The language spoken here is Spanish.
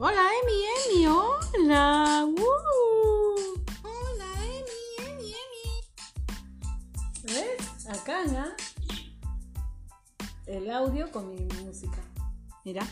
Hola, Emi, Emi, hola. ¡Woo! Hola, Emi, Emi, Emi. ¿Ves? Acá, ¿no? El audio con mi música. Mira.